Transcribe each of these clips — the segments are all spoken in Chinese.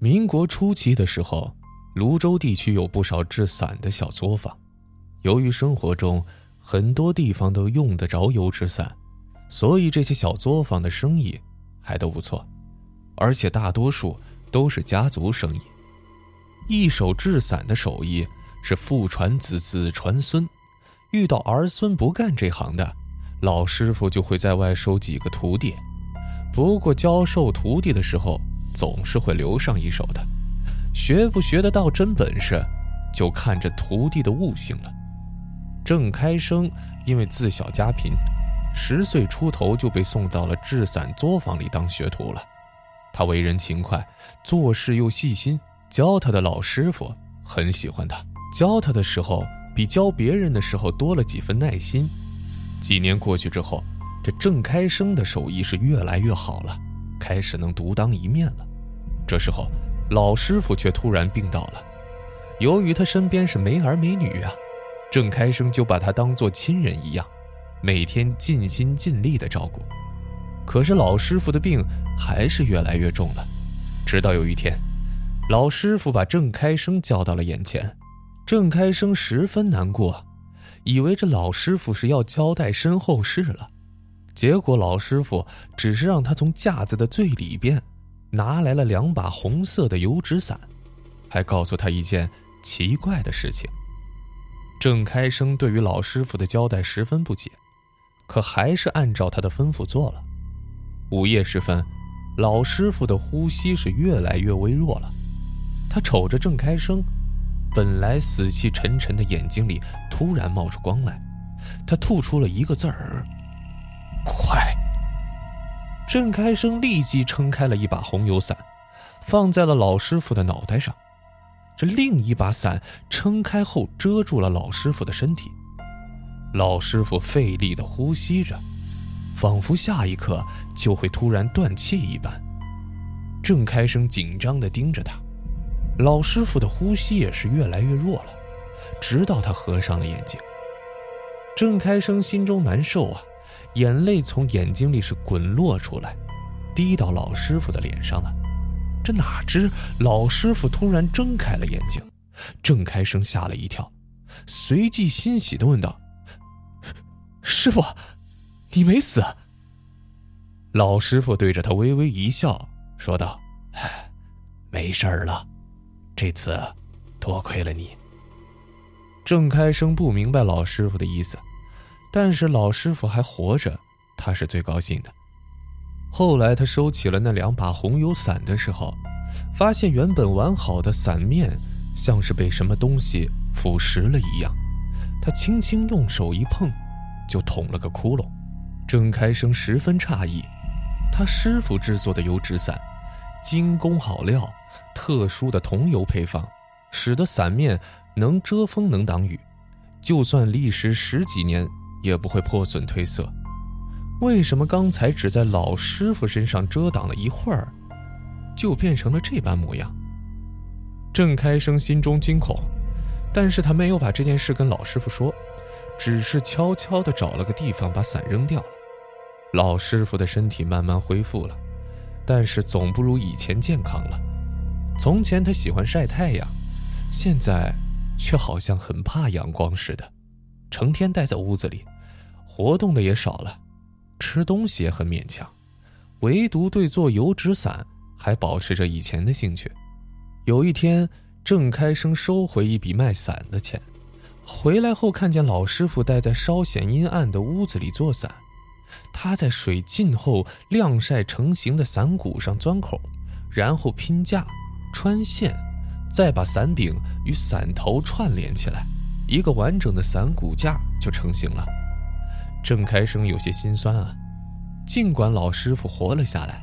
民国初期的时候，泸州地区有不少制伞的小作坊。由于生活中很多地方都用得着油纸伞，所以这些小作坊的生意还都不错，而且大多数都是家族生意。一手制伞的手艺是父传子，子传孙。遇到儿孙不干这行的，老师傅就会在外收几个徒弟。不过教授徒弟的时候，总是会留上一手的。学不学得到真本事，就看这徒弟的悟性了。郑开生因为自小家贫，十岁出头就被送到了制伞作坊里当学徒了。他为人勤快，做事又细心，教他的老师傅很喜欢他。教他的时候，比教别人的时候多了几分耐心。几年过去之后，这郑开生的手艺是越来越好了，开始能独当一面了。这时候，老师傅却突然病倒了。由于他身边是没儿没女啊。郑开生就把他当做亲人一样，每天尽心尽力的照顾。可是老师傅的病还是越来越重了。直到有一天，老师傅把郑开生叫到了眼前，郑开生十分难过，以为这老师傅是要交代身后事了。结果老师傅只是让他从架子的最里边拿来了两把红色的油纸伞，还告诉他一件奇怪的事情。郑开生对于老师傅的交代十分不解，可还是按照他的吩咐做了。午夜时分，老师傅的呼吸是越来越微弱了。他瞅着郑开生，本来死气沉沉的眼睛里突然冒出光来，他吐出了一个字儿：“快！”郑开生立即撑开了一把红油伞，放在了老师傅的脑袋上。这另一把伞撑开后遮住了老师傅的身体，老师傅费力地呼吸着，仿佛下一刻就会突然断气一般。郑开生紧张地盯着他，老师傅的呼吸也是越来越弱了，直到他合上了眼睛。郑开生心中难受啊，眼泪从眼睛里是滚落出来，滴到老师傅的脸上了。这哪知老师傅突然睁开了眼睛，郑开生吓了一跳，随即欣喜地问道：“师傅，你没死？”老师傅对着他微微一笑，说道：“哎没事了，这次多亏了你。”郑开生不明白老师傅的意思，但是老师傅还活着，他是最高兴的。后来他收起了那两把红油伞的时候，发现原本完好的伞面像是被什么东西腐蚀了一样。他轻轻用手一碰，就捅了个窟窿。郑开生十分诧异，他师傅制作的油纸伞，精工好料，特殊的桐油配方，使得伞面能遮风能挡雨，就算历时十几年也不会破损褪色。为什么刚才只在老师傅身上遮挡了一会儿，就变成了这般模样？郑开生心中惊恐，但是他没有把这件事跟老师傅说，只是悄悄地找了个地方把伞扔掉了。老师傅的身体慢慢恢复了，但是总不如以前健康了。从前他喜欢晒太阳，现在却好像很怕阳光似的，成天待在屋子里，活动的也少了。吃东西也很勉强，唯独对做油纸伞还保持着以前的兴趣。有一天，郑开生收回一笔卖伞的钱，回来后看见老师傅待在稍显阴暗的屋子里做伞，他在水浸后晾晒成型的伞骨上钻孔，然后拼架、穿线，再把伞柄与伞头串联起来，一个完整的伞骨架就成型了。郑开生有些心酸啊，尽管老师傅活了下来，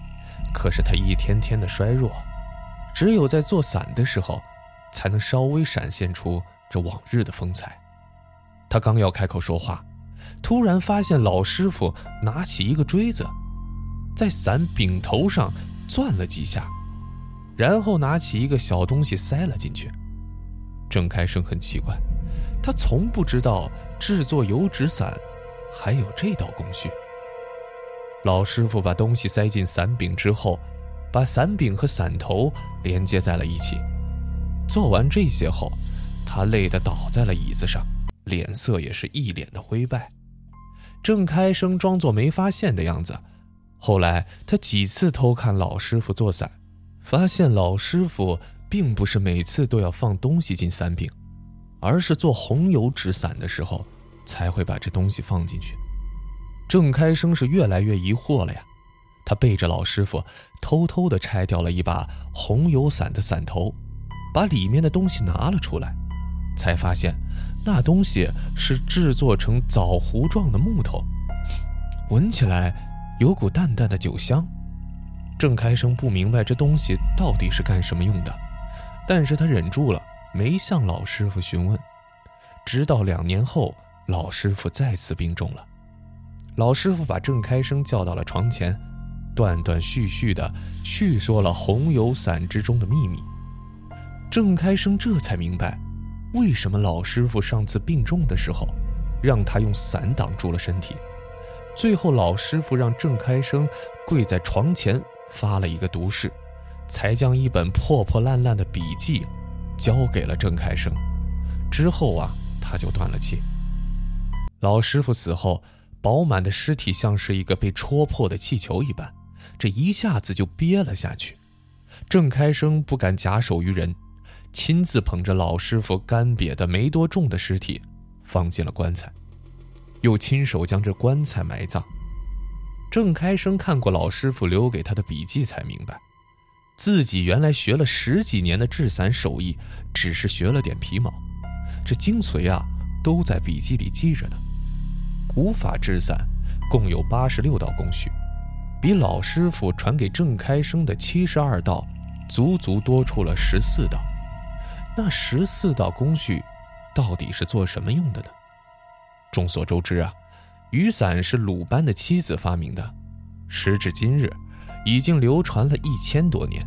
可是他一天天的衰弱，只有在做伞的时候，才能稍微闪现出这往日的风采。他刚要开口说话，突然发现老师傅拿起一个锥子，在伞柄头上钻了几下，然后拿起一个小东西塞了进去。郑开生很奇怪，他从不知道制作油纸伞。还有这道工序。老师傅把东西塞进伞柄之后，把伞柄和伞头连接在了一起。做完这些后，他累得倒在了椅子上，脸色也是一脸的灰败。郑开生装作没发现的样子。后来他几次偷看老师傅做伞，发现老师傅并不是每次都要放东西进伞柄，而是做红油纸伞的时候才会把这东西放进去。郑开生是越来越疑惑了呀，他背着老师傅偷偷地拆掉了一把红油伞的伞头，把里面的东西拿了出来，才发现那东西是制作成枣核状的木头，闻起来有股淡淡的酒香。郑开生不明白这东西到底是干什么用的，但是他忍住了，没向老师傅询问。直到两年后，老师傅再次病重了。老师傅把郑开生叫到了床前，断断续续的叙说了红油伞之中的秘密。郑开生这才明白，为什么老师傅上次病重的时候，让他用伞挡住了身体。最后，老师傅让郑开生跪在床前发了一个毒誓，才将一本破破烂烂的笔记交给了郑开生。之后啊，他就断了气。老师傅死后。饱满的尸体像是一个被戳破的气球一般，这一下子就憋了下去。郑开生不敢假手于人，亲自捧着老师傅干瘪的没多重的尸体放进了棺材，又亲手将这棺材埋葬。郑开生看过老师傅留给他的笔记，才明白，自己原来学了十几年的制伞手艺，只是学了点皮毛，这精髓啊，都在笔记里记着呢。无法制伞共有八十六道工序，比老师傅传给郑开生的七十二道，足足多出了十四道。那十四道工序，到底是做什么用的呢？众所周知啊，雨伞是鲁班的妻子发明的，时至今日，已经流传了一千多年。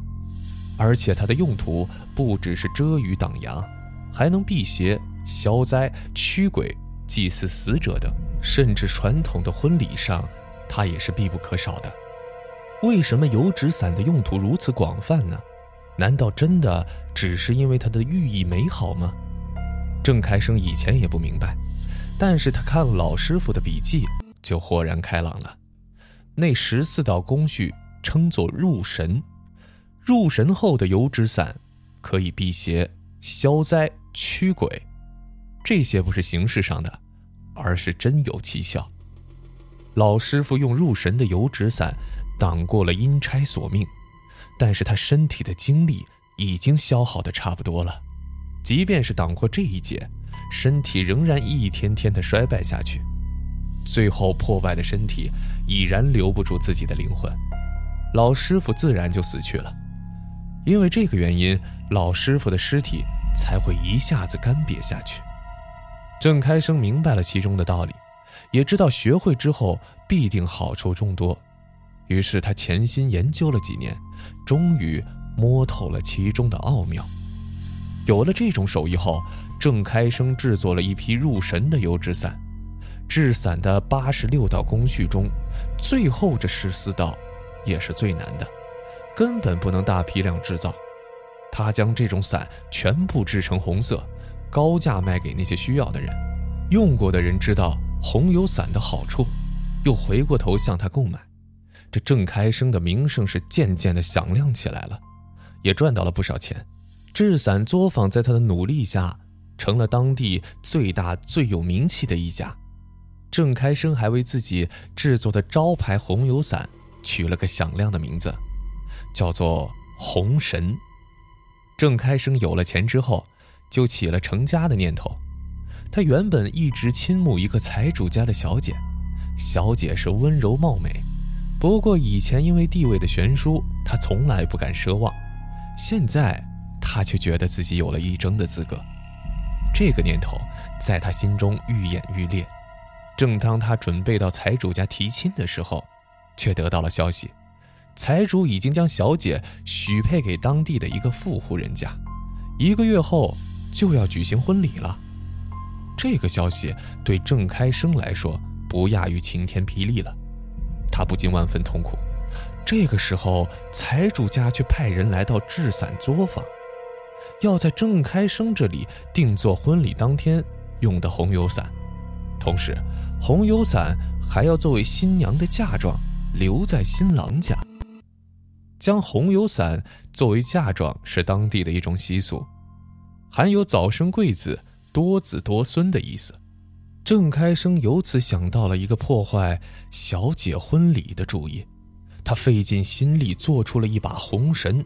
而且它的用途不只是遮雨挡阳，还能辟邪、消灾、驱鬼。祭祀死者等，甚至传统的婚礼上，它也是必不可少的。为什么油纸伞的用途如此广泛呢？难道真的只是因为它的寓意美好吗？郑开生以前也不明白，但是他看了老师傅的笔记，就豁然开朗了。那十四道工序称作入神，入神后的油纸伞可以辟邪、消灾、驱鬼。这些不是形式上的，而是真有奇效。老师傅用入神的油纸伞挡过了阴差索命，但是他身体的精力已经消耗的差不多了，即便是挡过这一劫，身体仍然一天天的衰败下去，最后破败的身体已然留不住自己的灵魂，老师傅自然就死去了。因为这个原因，老师傅的尸体才会一下子干瘪下去。郑开生明白了其中的道理，也知道学会之后必定好处众多，于是他潜心研究了几年，终于摸透了其中的奥妙。有了这种手艺后，郑开生制作了一批入神的油纸伞。制伞的八十六道工序中，最后这十四道也是最难的，根本不能大批量制造。他将这种伞全部制成红色。高价卖给那些需要的人，用过的人知道红油伞的好处，又回过头向他购买。这郑开生的名声是渐渐的响亮起来了，也赚到了不少钱。制伞作坊在他的努力下，成了当地最大最有名气的一家。郑开生还为自己制作的招牌红油伞取了个响亮的名字，叫做红神。郑开生有了钱之后。就起了成家的念头。他原本一直倾慕一个财主家的小姐，小姐是温柔貌美。不过以前因为地位的悬殊，他从来不敢奢望。现在他却觉得自己有了一争的资格。这个念头在他心中愈演愈烈。正当他准备到财主家提亲的时候，却得到了消息，财主已经将小姐许配给当地的一个富户人家。一个月后。就要举行婚礼了，这个消息对郑开生来说不亚于晴天霹雳了，他不禁万分痛苦。这个时候，财主家却派人来到制伞作坊，要在郑开生这里定做婚礼当天用的红油伞，同时，红油伞还要作为新娘的嫁妆留在新郎家。将红油伞作为嫁妆是当地的一种习俗，含有早生贵子、多子多孙的意思。郑开生由此想到了一个破坏小姐婚礼的主意，他费尽心力做出了一把红绳，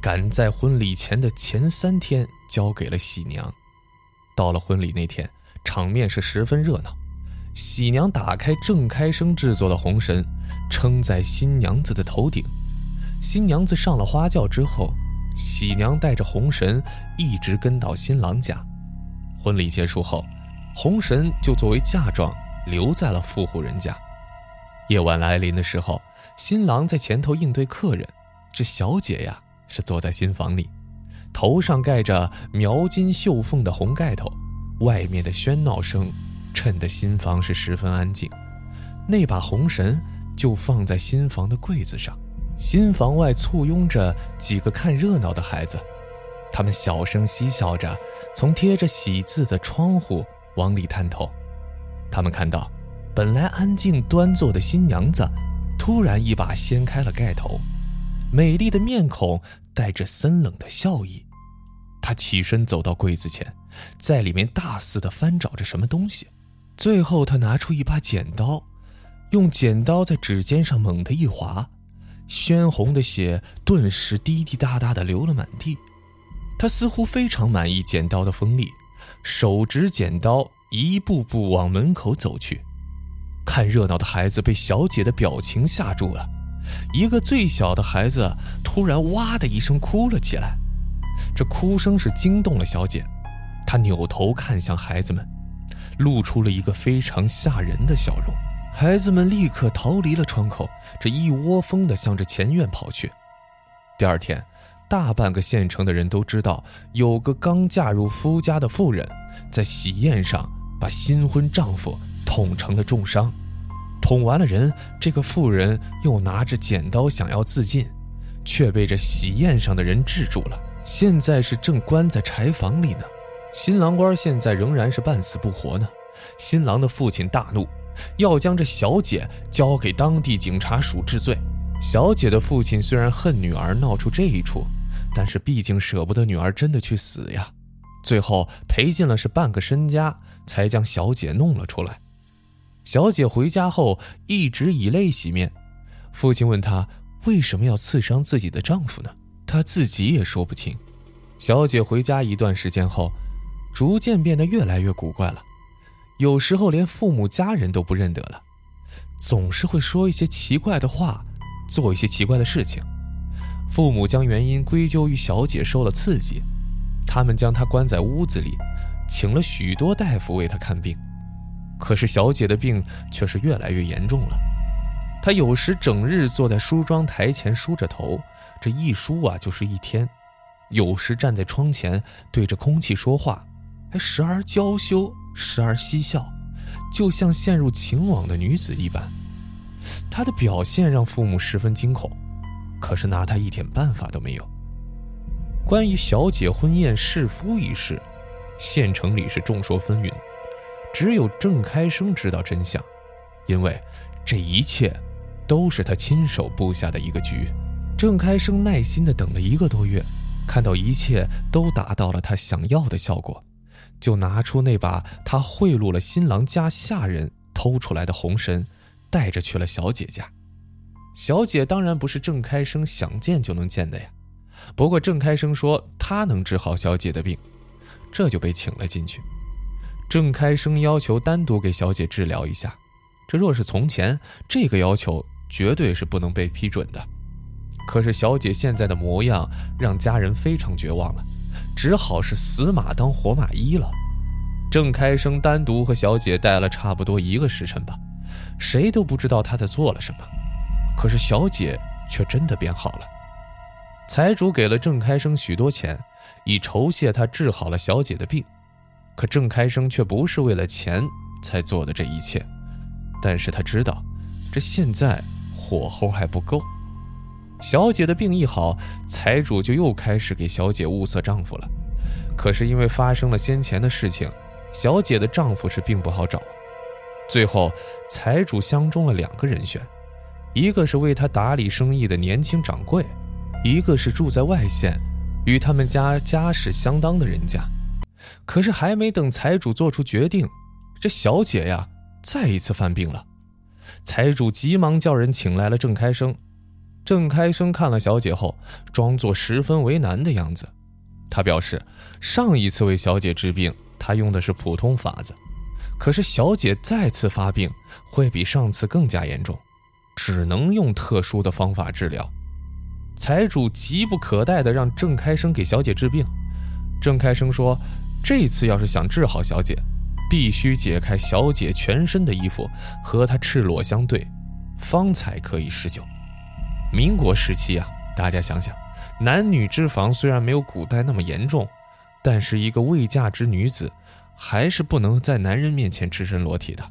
赶在婚礼前的前三天交给了喜娘。到了婚礼那天，场面是十分热闹。喜娘打开郑开生制作的红绳，撑在新娘子的头顶。新娘子上了花轿之后，喜娘带着红绳一直跟到新郎家。婚礼结束后，红绳就作为嫁妆留在了富户人家。夜晚来临的时候，新郎在前头应对客人，这小姐呀是坐在新房里，头上盖着描金绣凤的红盖头。外面的喧闹声衬得新房是十分安静。那把红绳就放在新房的柜子上。新房外簇拥着几个看热闹的孩子，他们小声嬉笑着，从贴着喜字的窗户往里探头。他们看到，本来安静端坐的新娘子，突然一把掀开了盖头，美丽的面孔带着森冷的笑意。她起身走到柜子前，在里面大肆地翻找着什么东西。最后，她拿出一把剪刀，用剪刀在指尖上猛地一划。鲜红的血顿时滴滴答答的流了满地，他似乎非常满意剪刀的锋利，手执剪刀一步步往门口走去。看热闹的孩子被小姐的表情吓住了，一个最小的孩子突然哇的一声哭了起来，这哭声是惊动了小姐，她扭头看向孩子们，露出了一个非常吓人的笑容。孩子们立刻逃离了窗口，这一窝蜂地向着前院跑去。第二天，大半个县城的人都知道，有个刚嫁入夫家的妇人，在喜宴上把新婚丈夫捅成了重伤。捅完了人，这个妇人又拿着剪刀想要自尽，却被这喜宴上的人制住了。现在是正关在柴房里呢。新郎官现在仍然是半死不活呢。新郎的父亲大怒。要将这小姐交给当地警察署治罪。小姐的父亲虽然恨女儿闹出这一出，但是毕竟舍不得女儿真的去死呀。最后赔尽了是半个身家，才将小姐弄了出来。小姐回家后一直以泪洗面。父亲问她为什么要刺伤自己的丈夫呢？她自己也说不清。小姐回家一段时间后，逐渐变得越来越古怪了。有时候连父母家人都不认得了，总是会说一些奇怪的话，做一些奇怪的事情。父母将原因归咎于小姐受了刺激，他们将她关在屋子里，请了许多大夫为她看病。可是小姐的病却是越来越严重了。她有时整日坐在梳妆台前梳着头，这一梳啊就是一天；有时站在窗前对着空气说话，还时而娇羞。时而嬉笑，就像陷入情网的女子一般。她的表现让父母十分惊恐，可是拿她一点办法都没有。关于小姐婚宴侍夫一事，县城里是众说纷纭，只有郑开生知道真相，因为这一切都是他亲手布下的一个局。郑开生耐心地等了一个多月，看到一切都达到了他想要的效果。就拿出那把他贿赂了新郎家下人偷出来的红绳，带着去了小姐家。小姐当然不是郑开生想见就能见的呀。不过郑开生说他能治好小姐的病，这就被请了进去。郑开生要求单独给小姐治疗一下，这若是从前，这个要求绝对是不能被批准的。可是小姐现在的模样让家人非常绝望了。只好是死马当活马医了。郑开生单独和小姐待了差不多一个时辰吧，谁都不知道他在做了什么。可是小姐却真的变好了。财主给了郑开生许多钱，以酬谢他治好了小姐的病。可郑开生却不是为了钱才做的这一切，但是他知道，这现在火候还不够。小姐的病一好，财主就又开始给小姐物色丈夫了。可是因为发生了先前的事情，小姐的丈夫是并不好找。最后，财主相中了两个人选，一个是为他打理生意的年轻掌柜，一个是住在外县，与他们家家世相当的人家。可是还没等财主做出决定，这小姐呀再一次犯病了。财主急忙叫人请来了郑开生。郑开生看了小姐后，装作十分为难的样子。他表示，上一次为小姐治病，他用的是普通法子，可是小姐再次发病，会比上次更加严重，只能用特殊的方法治疗。财主急不可待地让郑开生给小姐治病。郑开生说，这次要是想治好小姐，必须解开小姐全身的衣服，和她赤裸相对，方才可以施救。民国时期啊，大家想想，男女之防虽然没有古代那么严重，但是一个未嫁之女子，还是不能在男人面前赤身裸体的。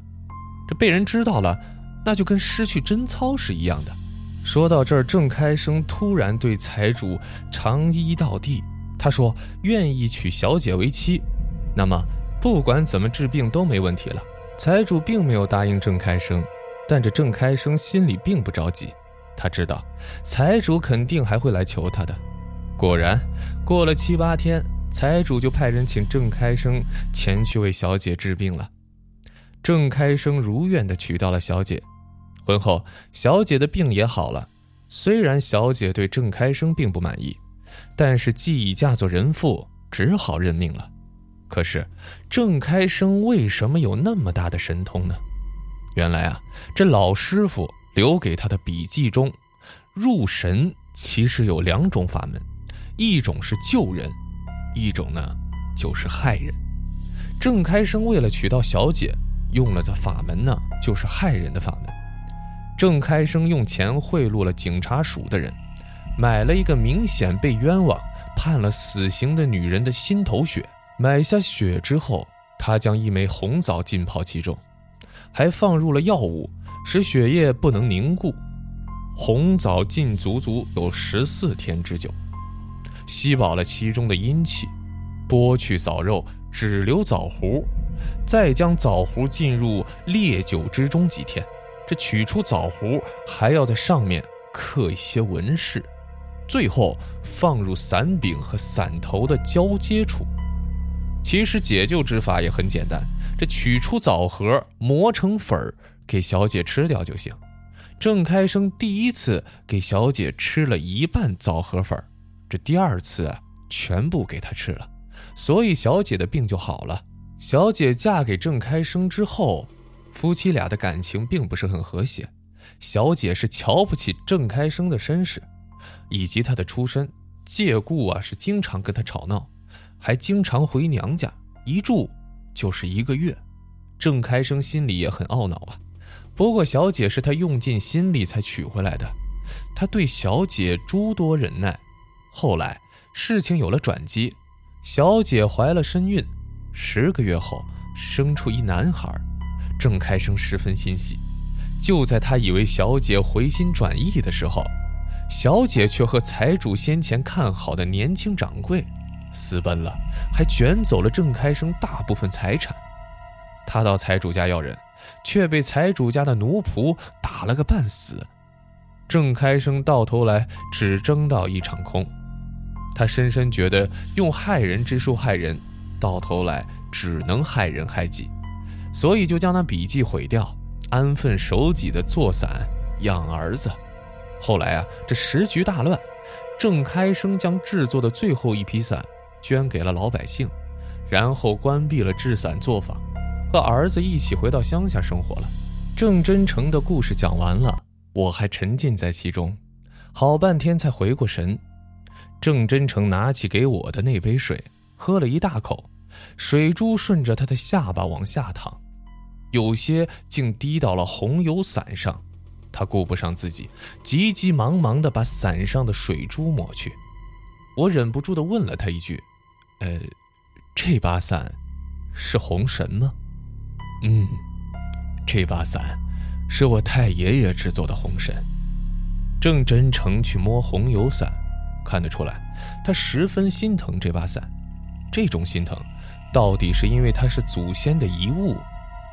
这被人知道了，那就跟失去贞操是一样的。说到这儿，郑开生突然对财主长揖道地，他说愿意娶小姐为妻，那么不管怎么治病都没问题了。财主并没有答应郑开生，但这郑开生心里并不着急。他知道财主肯定还会来求他的。果然，过了七八天，财主就派人请郑开生前去为小姐治病了。郑开生如愿地娶到了小姐。婚后，小姐的病也好了。虽然小姐对郑开生并不满意，但是既已嫁作人妇，只好认命了。可是，郑开生为什么有那么大的神通呢？原来啊，这老师傅。留给他的笔记中，入神其实有两种法门，一种是救人，一种呢就是害人。郑开生为了娶到小姐，用了的法门呢就是害人的法门。郑开生用钱贿赂了警察署的人，买了一个明显被冤枉、判了死刑的女人的心头血。买下血之后，他将一枚红枣浸泡其中，还放入了药物。使血液不能凝固，红枣浸足足有十四天之久，吸饱了其中的阴气，剥去枣肉，只留枣核，再将枣核浸入烈酒之中几天。这取出枣核，还要在上面刻一些纹饰，最后放入伞柄和伞头的交接处。其实解救之法也很简单，这取出枣核，磨成粉儿。给小姐吃掉就行。郑开生第一次给小姐吃了一半枣核粉，这第二次全部给她吃了，所以小姐的病就好了。小姐嫁给郑开生之后，夫妻俩的感情并不是很和谐。小姐是瞧不起郑开生的身世，以及他的出身，借故啊是经常跟他吵闹，还经常回娘家，一住就是一个月。郑开生心里也很懊恼啊。不过，小姐是他用尽心力才娶回来的，他对小姐诸多忍耐。后来事情有了转机，小姐怀了身孕，十个月后生出一男孩，郑开生十分欣喜。就在他以为小姐回心转意的时候，小姐却和财主先前看好的年轻掌柜私奔了，还卷走了郑开生大部分财产。他到财主家要人。却被财主家的奴仆打了个半死，郑开生到头来只争到一场空。他深深觉得用害人之术害人，到头来只能害人害己，所以就将那笔记毁掉，安分守己的做伞养儿子。后来啊，这时局大乱，郑开生将制作的最后一批伞捐给了老百姓，然后关闭了制伞作坊。和儿子一起回到乡下生活了。郑真诚的故事讲完了，我还沉浸在其中，好半天才回过神。郑真诚拿起给我的那杯水，喝了一大口，水珠顺着他的下巴往下淌，有些竟滴到了红油伞上。他顾不上自己，急急忙忙地把伞上的水珠抹去。我忍不住地问了他一句：“呃，这把伞是红绳吗？”嗯，这把伞是我太爷爷制作的红绳。郑真诚去摸红油伞，看得出来，他十分心疼这把伞。这种心疼，到底是因为它是祖先的遗物，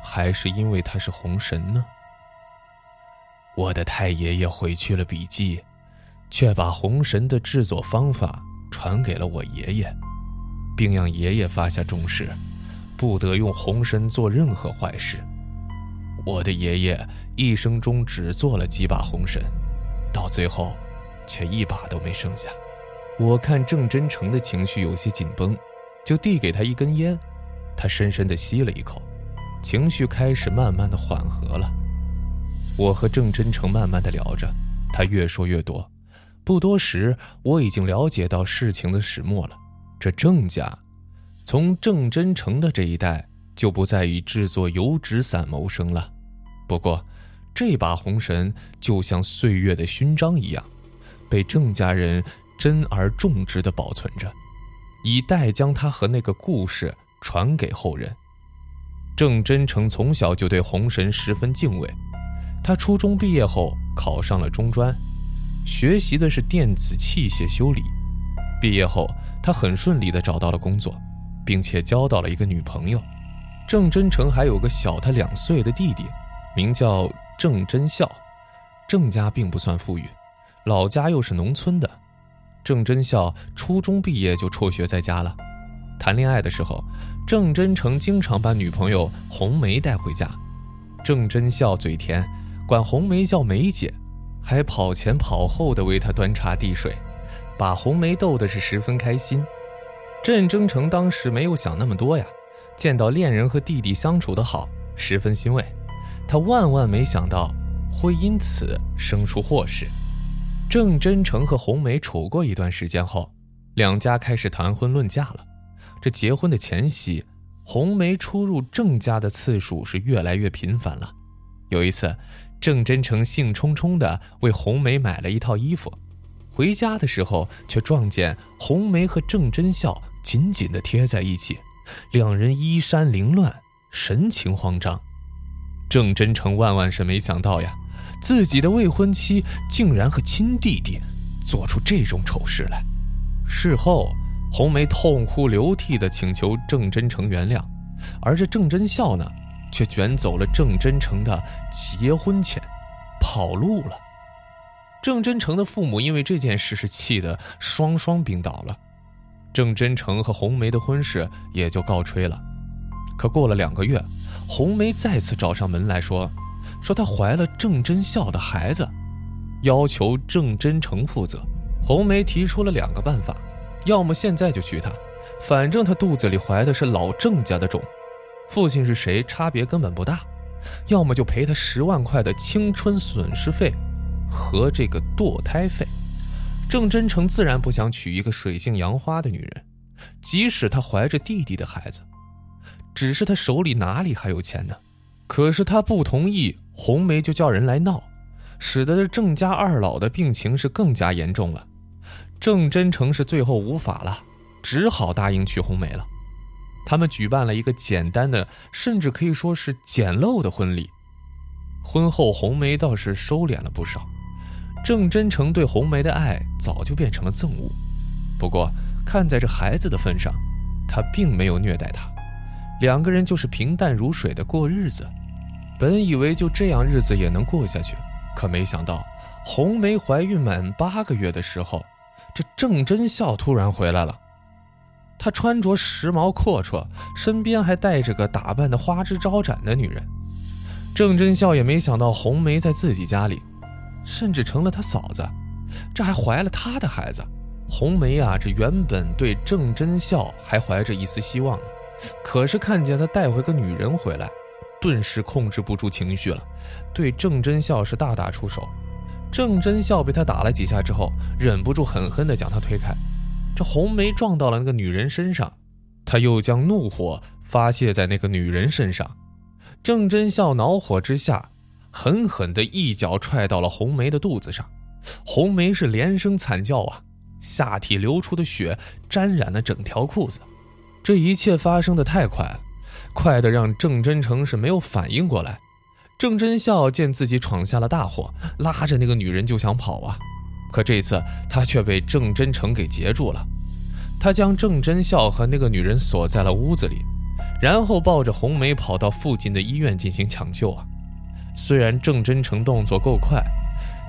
还是因为它是红神呢？我的太爷爷毁去了笔记，却把红神的制作方法传给了我爷爷，并让爷爷发下重誓，不得用红神做任何坏事。我的爷爷一生中只做了几把红神，到最后，却一把都没剩下。我看郑真诚的情绪有些紧绷，就递给他一根烟，他深深地吸了一口，情绪开始慢慢的缓和了。我和郑真诚慢慢的聊着，他越说越多。不多时，我已经了解到事情的始末了。这郑家，从郑真诚的这一代就不再以制作油纸伞谋生了。不过，这把红绳就像岁月的勋章一样，被郑家人珍而重之的保存着，以待将他和那个故事传给后人。郑真诚从小就对红绳十分敬畏。他初中毕业后考上了中专，学习的是电子器械修理。毕业后，他很顺利地找到了工作，并且交到了一个女朋友。郑真诚还有个小他两岁的弟弟，名叫郑真孝。郑家并不算富裕，老家又是农村的。郑真孝初中毕业就辍学在家了。谈恋爱的时候，郑真诚经常把女朋友红梅带回家。郑真孝嘴甜。管红梅叫梅姐，还跑前跑后的为她端茶递水，把红梅逗得是十分开心。郑征成当时没有想那么多呀，见到恋人和弟弟相处的好，十分欣慰。他万万没想到会因此生出祸事。郑真诚和红梅处过一段时间后，两家开始谈婚论嫁了。这结婚的前夕，红梅出入郑家的次数是越来越频繁了。有一次。郑真诚兴冲冲地为红梅买了一套衣服，回家的时候却撞见红梅和郑真孝紧紧地贴在一起，两人衣衫凌乱，神情慌张。郑真诚万万是没想到呀，自己的未婚妻竟然和亲弟弟做出这种丑事来。事后，红梅痛哭流涕地请求郑真诚原谅，而这郑真孝呢？却卷走了郑真诚的结婚钱，跑路了。郑真诚的父母因为这件事是气得双双病倒了，郑真诚和红梅的婚事也就告吹了。可过了两个月，红梅再次找上门来说，说她怀了郑真孝的孩子，要求郑真诚负责。红梅提出了两个办法：要么现在就娶她，反正她肚子里怀的是老郑家的种。父亲是谁，差别根本不大，要么就赔他十万块的青春损失费和这个堕胎费。郑真诚自然不想娶一个水性杨花的女人，即使她怀着弟弟的孩子，只是他手里哪里还有钱呢？可是他不同意，红梅就叫人来闹，使得郑家二老的病情是更加严重了。郑真诚是最后无法了，只好答应娶红梅了。他们举办了一个简单的，甚至可以说是简陋的婚礼。婚后，红梅倒是收敛了不少。郑真诚对红梅的爱早就变成了憎恶。不过，看在这孩子的份上，他并没有虐待她。两个人就是平淡如水的过日子。本以为就这样日子也能过下去，可没想到，红梅怀孕满八个月的时候，这郑真孝突然回来了。他穿着时髦阔绰，身边还带着个打扮的花枝招展的女人。郑真孝也没想到红梅在自己家里，甚至成了他嫂子，这还怀了他的孩子。红梅啊，这原本对郑真孝还怀着一丝希望呢，可是看见他带回个女人回来，顿时控制不住情绪了，对郑真孝是大打出手。郑真孝被他打了几下之后，忍不住狠狠地将他推开。这红梅撞到了那个女人身上，他又将怒火发泄在那个女人身上。郑真孝恼火之下，狠狠地一脚踹到了红梅的肚子上。红梅是连声惨叫啊，下体流出的血沾染了整条裤子。这一切发生的太快了，快的让郑真诚是没有反应过来。郑真孝见自己闯下了大祸，拉着那个女人就想跑啊，可这次他却被郑真诚给截住了。他将郑真孝和那个女人锁在了屋子里，然后抱着红梅跑到附近的医院进行抢救啊。虽然郑真诚动作够快，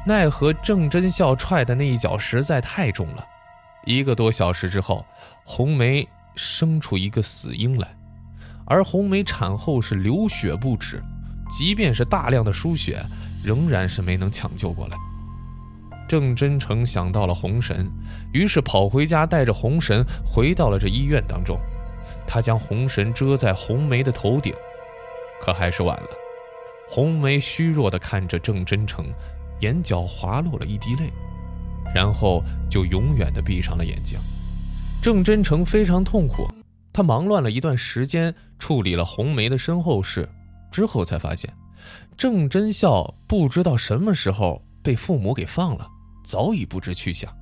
奈何郑真孝踹的那一脚实在太重了。一个多小时之后，红梅生出一个死婴来，而红梅产后是流血不止，即便是大量的输血，仍然是没能抢救过来。郑真诚想到了红神，于是跑回家，带着红神回到了这医院当中。他将红神遮在红梅的头顶，可还是晚了。红梅虚弱地看着郑真诚，眼角滑落了一滴泪。然后就永远的闭上了眼睛。郑真诚非常痛苦，他忙乱了一段时间，处理了红梅的身后事，之后才发现，郑真孝不知道什么时候被父母给放了，早已不知去向。